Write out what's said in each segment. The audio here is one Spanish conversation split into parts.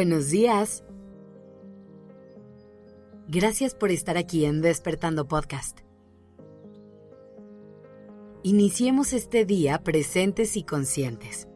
Buenos días. Gracias por estar aquí en Despertando Podcast. Iniciemos este día presentes y conscientes.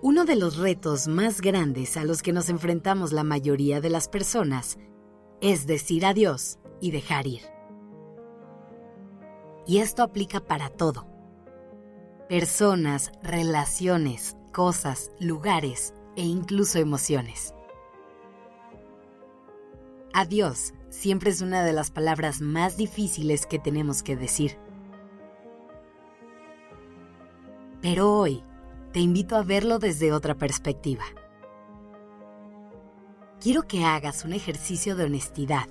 Uno de los retos más grandes a los que nos enfrentamos la mayoría de las personas es decir adiós y dejar ir. Y esto aplica para todo. Personas, relaciones, cosas, lugares e incluso emociones. Adiós siempre es una de las palabras más difíciles que tenemos que decir. Pero hoy te invito a verlo desde otra perspectiva. Quiero que hagas un ejercicio de honestidad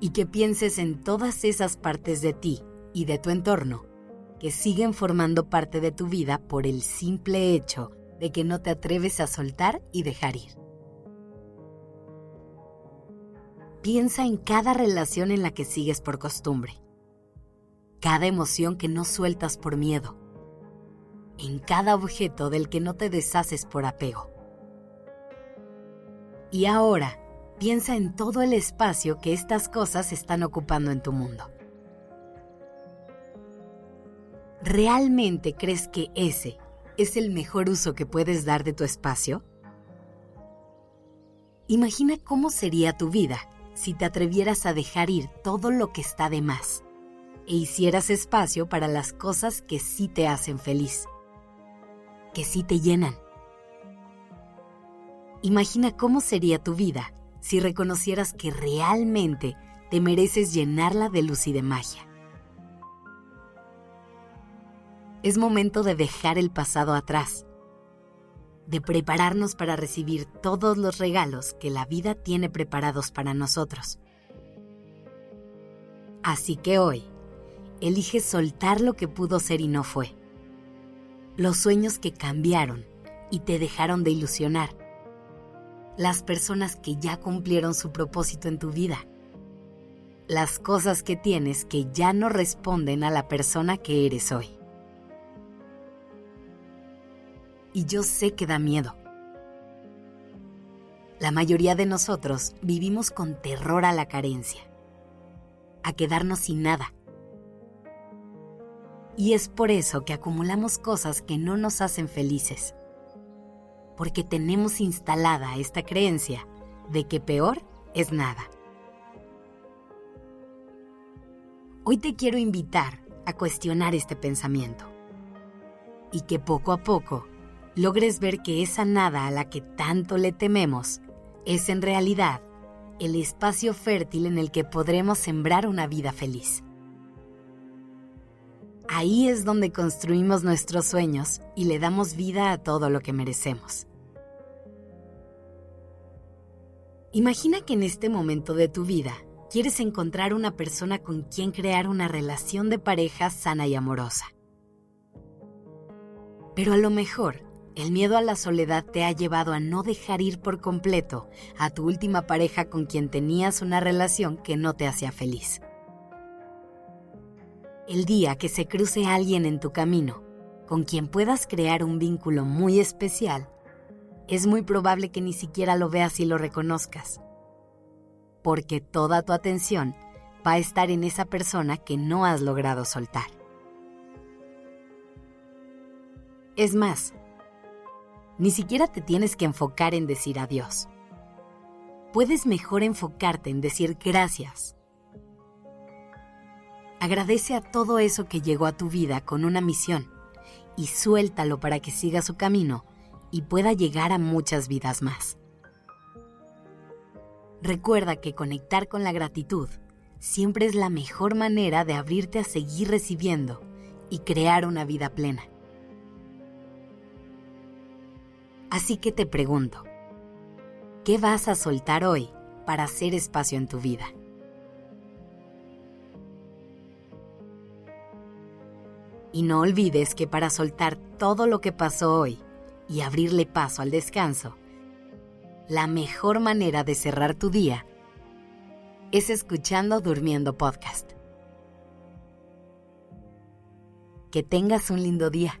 y que pienses en todas esas partes de ti y de tu entorno que siguen formando parte de tu vida por el simple hecho de que no te atreves a soltar y dejar ir. Piensa en cada relación en la que sigues por costumbre, cada emoción que no sueltas por miedo, en cada objeto del que no te deshaces por apego. Y ahora, piensa en todo el espacio que estas cosas están ocupando en tu mundo. ¿Realmente crees que ese es el mejor uso que puedes dar de tu espacio? Imagina cómo sería tu vida si te atrevieras a dejar ir todo lo que está de más e hicieras espacio para las cosas que sí te hacen feliz, que sí te llenan. Imagina cómo sería tu vida si reconocieras que realmente te mereces llenarla de luz y de magia. Es momento de dejar el pasado atrás, de prepararnos para recibir todos los regalos que la vida tiene preparados para nosotros. Así que hoy, elige soltar lo que pudo ser y no fue. Los sueños que cambiaron y te dejaron de ilusionar. Las personas que ya cumplieron su propósito en tu vida. Las cosas que tienes que ya no responden a la persona que eres hoy. Y yo sé que da miedo. La mayoría de nosotros vivimos con terror a la carencia, a quedarnos sin nada. Y es por eso que acumulamos cosas que no nos hacen felices, porque tenemos instalada esta creencia de que peor es nada. Hoy te quiero invitar a cuestionar este pensamiento y que poco a poco logres ver que esa nada a la que tanto le tememos es en realidad el espacio fértil en el que podremos sembrar una vida feliz. Ahí es donde construimos nuestros sueños y le damos vida a todo lo que merecemos. Imagina que en este momento de tu vida quieres encontrar una persona con quien crear una relación de pareja sana y amorosa. Pero a lo mejor el miedo a la soledad te ha llevado a no dejar ir por completo a tu última pareja con quien tenías una relación que no te hacía feliz. El día que se cruce alguien en tu camino con quien puedas crear un vínculo muy especial, es muy probable que ni siquiera lo veas y lo reconozcas, porque toda tu atención va a estar en esa persona que no has logrado soltar. Es más, ni siquiera te tienes que enfocar en decir adiós. Puedes mejor enfocarte en decir gracias. Agradece a todo eso que llegó a tu vida con una misión y suéltalo para que siga su camino y pueda llegar a muchas vidas más. Recuerda que conectar con la gratitud siempre es la mejor manera de abrirte a seguir recibiendo y crear una vida plena. Así que te pregunto, ¿qué vas a soltar hoy para hacer espacio en tu vida? Y no olvides que para soltar todo lo que pasó hoy y abrirle paso al descanso, la mejor manera de cerrar tu día es escuchando Durmiendo Podcast. Que tengas un lindo día.